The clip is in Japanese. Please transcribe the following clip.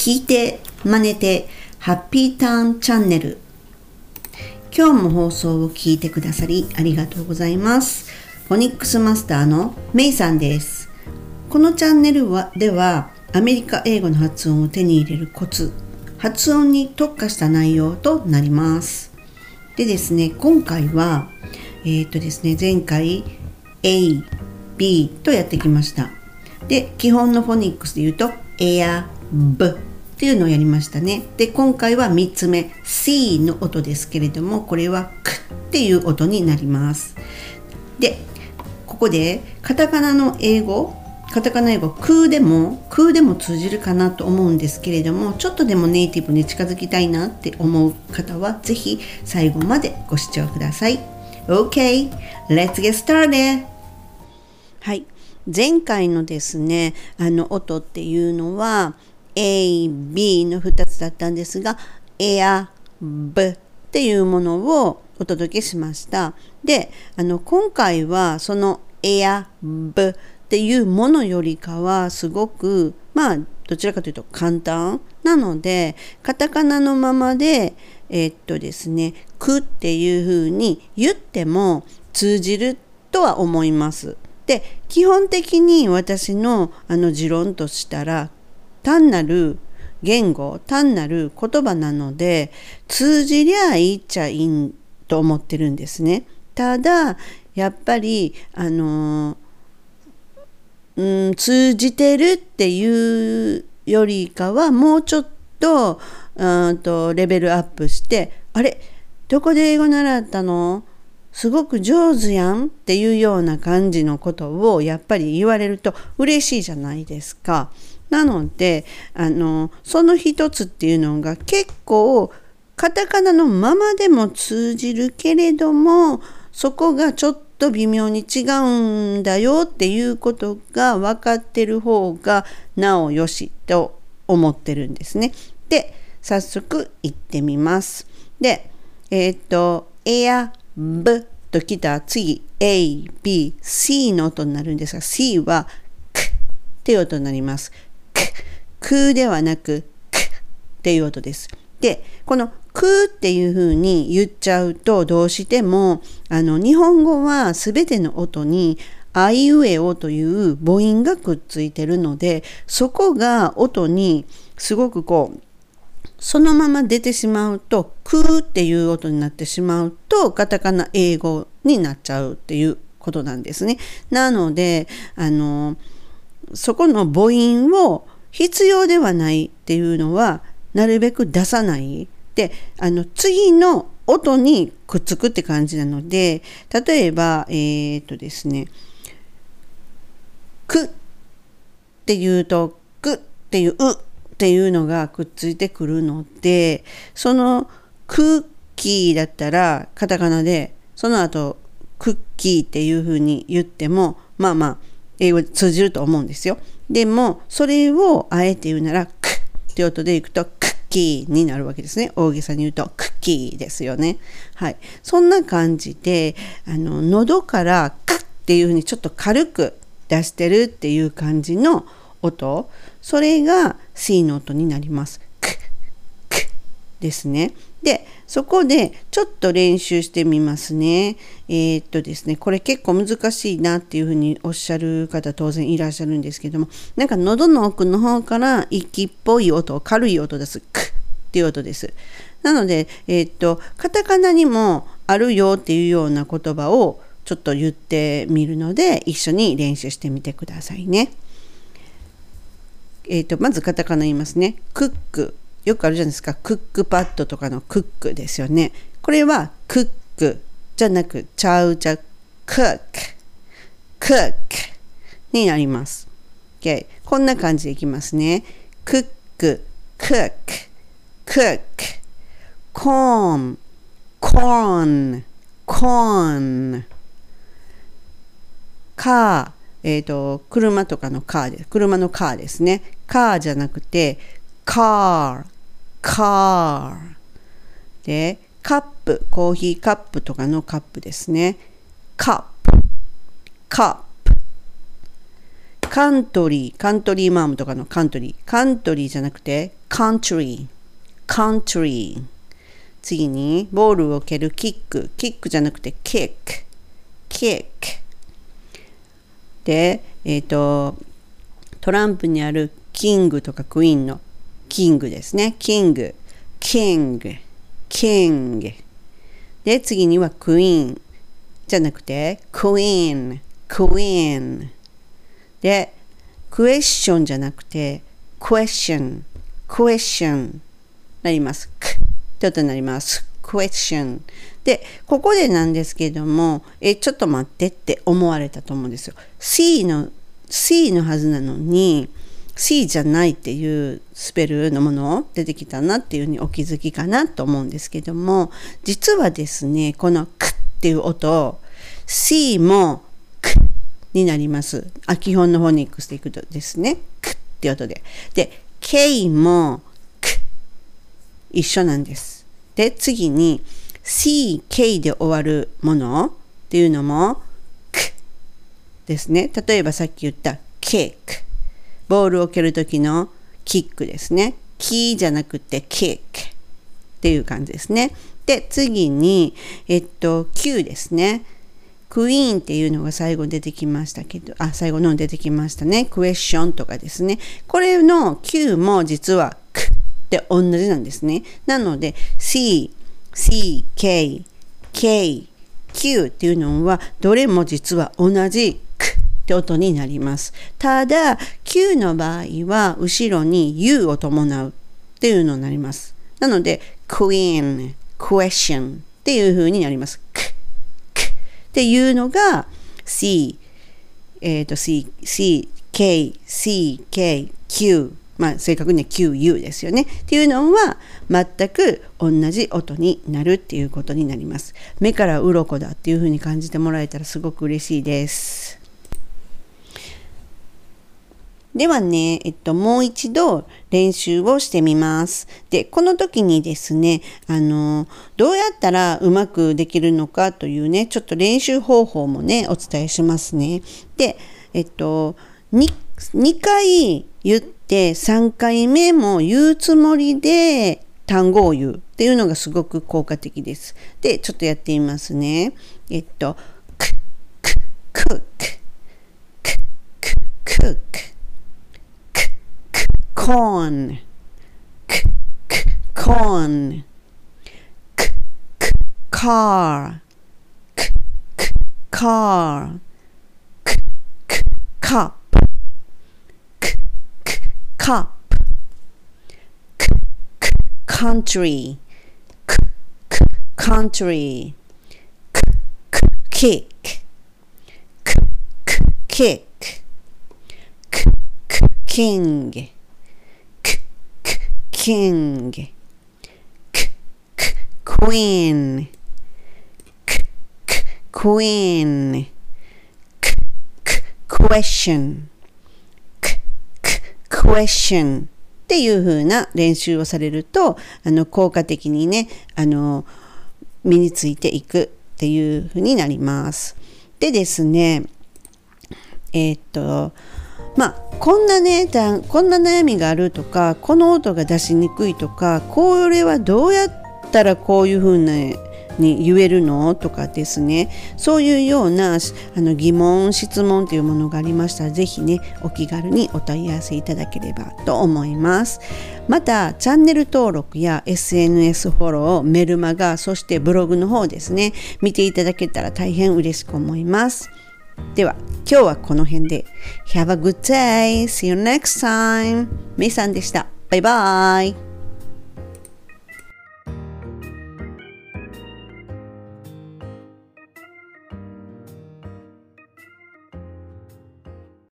聞いて、真似て、ハッピーターンチャンネル。今日も放送を聞いてくださりありがとうございます。フォニックスマスターのメイさんです。このチャンネルはではアメリカ英語の発音を手に入れるコツ、発音に特化した内容となります。でですね、今回は、えっ、とですね、前回 A、B とやってきました。で、基本のフォニックスで言うと Air、B っていうのをやりましたね。で、今回は3つ目 C の音ですけれども、これはクっていう音になります。で、ここでカタカナの英語カタカナ英語空でも空でも通じるかなと思うんですけれどもちょっとでもネイティブに近づきたいなって思う方は是非最後までご視聴ください OK let's get started はい前回のですねあの音っていうのは A、B の2つだったんですが Air、B っていうものをお届けしましたであの今回はその Air、B っていうものよりかはすごくまあどちらかというと簡単なのでカタカナのままでえー、っとですね「く」っていうふうに言っても通じるとは思います。で基本的に私のあの持論としたら単なる言語単なる言葉なので通じりゃいいっちゃいいと思ってるんですね。ただやっぱりあのうん、通じてるっていうよりかはもうちょっとうんとレベルアップしてあれどこで英語習ったの？すごく上手やんっていうような感じのことをやっぱり言われると嬉しいじゃないですか。なのであのその一つっていうのが結構カタカナのままでも通じるけれどもそこがちょっと微妙に違うんだよっていうことが分かってる方がなおよしと思ってるんですね。で早速行ってみます。でえっ、と「エア」「ブ」ときた次 A、B、C の音になるんですが C は「ク」っていう音になります。ク、クではなく「ク」っていう音です。でこのくっていう風に言っちゃうとどうしてもあの日本語は全ての音にあいうえおという母音がくっついてるのでそこが音にすごくこうそのまま出てしまうと「く」っていう音になってしまうとカタカナ英語になっちゃうっていうことなんですね。なのであのそこの母音を必要ではないっていうのはなるべく出さないであの次の音にくっつくって感じなので例えばえー、っとですね「く」っていうと「く」っていう「う」っていうのがくっついてくるのでその「クッキー」だったらカタカナでその後クッキーっていうふうに言ってもまあまあ英語で通じると思うんですよ。でもそれをあえて言うなら「ク」って音でいくと「クッキーになるわけですね。大げさに言うとクッキーですよね。はい。そんな感じで、あの、喉からクッっていうふうにちょっと軽く出してるっていう感じの音、それが C の音になります。クッ、クッですね。で、そこでちょっと練習してみますね。えー、っとですね、これ結構難しいなっていうふうにおっしゃる方当然いらっしゃるんですけども、なんか喉の奥の方から息っぽい音、軽い音です。クッっていう音です。なので、えー、っと、カタカナにもあるよっていうような言葉をちょっと言ってみるので、一緒に練習してみてくださいね。えー、っと、まずカタカナ言いますね。クック。よくあるじゃないですか。クックパッドとかのクックですよね。これはクックじゃなく、ちゃうちゃ、クック、クックになります。Okay、こんな感じでいきますね。クック、クック、クック、コーン、コーン、コーン、カー、えっ、ー、と、車とかのカーです。車のカーですね。カーじゃなくて、car, car でカップコーヒーカップとかのカップですねカップカップカントリー、カントリーマームとかのカントリー。カントリーじゃなくて、カントリー、カントリー。次に、ボールを蹴るキック。キックじゃなくて、キック、キック。で、えっ、ー、と、トランプにあるキングとかクイーンのキングですね。キング、キング、キング。で、次にはクイーンじゃなくて、クイーン、クイーン。で、クエスチョンじゃなくて、クエスチョン、クエスチョンなります。クって音になります。クエスチョン。で、ここでなんですけども、え、ちょっと待ってって思われたと思うんですよ。C の C のはずなのに C じゃないっていうスペルのものを出てきたなっていうふうにお気づきかなと思うんですけども実はですねこの「ク」っていう音 C も「ク」になります基本のフォニックスでいくとですね「ク」って音でで K も「ク」一緒なんですで次に CK で終わるものっていうのもですね。例えばさっき言ったキック。ボールを蹴るときのキックですね。キーじゃなくてキックっていう感じですね。で、次に、えっと、Q ですね。クイーンっていうのが最後出てきましたけど、あ、最後の出てきましたね。クエスチョンとかですね。これの Q も実はクって同じなんですね。なので C、C、K、K、Q っていうのはどれも実は同じって音になります。ただ、Q の場合は後ろに U を伴うっていうのになります。なので、Queen、Question っていう風になります。k, k っていうのが C、えっ、ー、と C、C、K、C、K、Q まあ、正確には QU ですよね。っていうのは全く同じ音になるっていうことになります。目から鱗だっていうふうに感じてもらえたらすごく嬉しいです。ではね、えっと、もう一度練習をしてみます。で、この時にですね、あの、どうやったらうまくできるのかというね、ちょっと練習方法もね、お伝えしますね。で、えっと、2, 2回言って3回目も言うつもりで単語を言うっていうのがすごく効果的です。で、ちょっとやってみますね。えっと、く、く、く、く、く、く、く、corn k, k, corn k, k, car k, k, car k, k, cup k, k, cup k, k, country k, k, country k, k, kick k, k, kick k, k, king king. K, k, queen. K, k, queen. K, k, question. K, k, question. っていう風な練習をされるとあの効果的にねあの身についていくっていう風になります。でですねえー、っとまあこんなねこんな悩みがあるとかこの音が出しにくいとかこれはどうやったらこういう風なに言えるのとかですね。そういうようなあの疑問質問というものがありましたら是非ねお気軽にお問い合わせいただければと思います。またチャンネル登録や SNS フォローメルマガそしてブログの方ですね見ていただけたら大変嬉しく思います。では、今日はこの辺で。Have a good day! See you next time! メイさんでした。バイバイ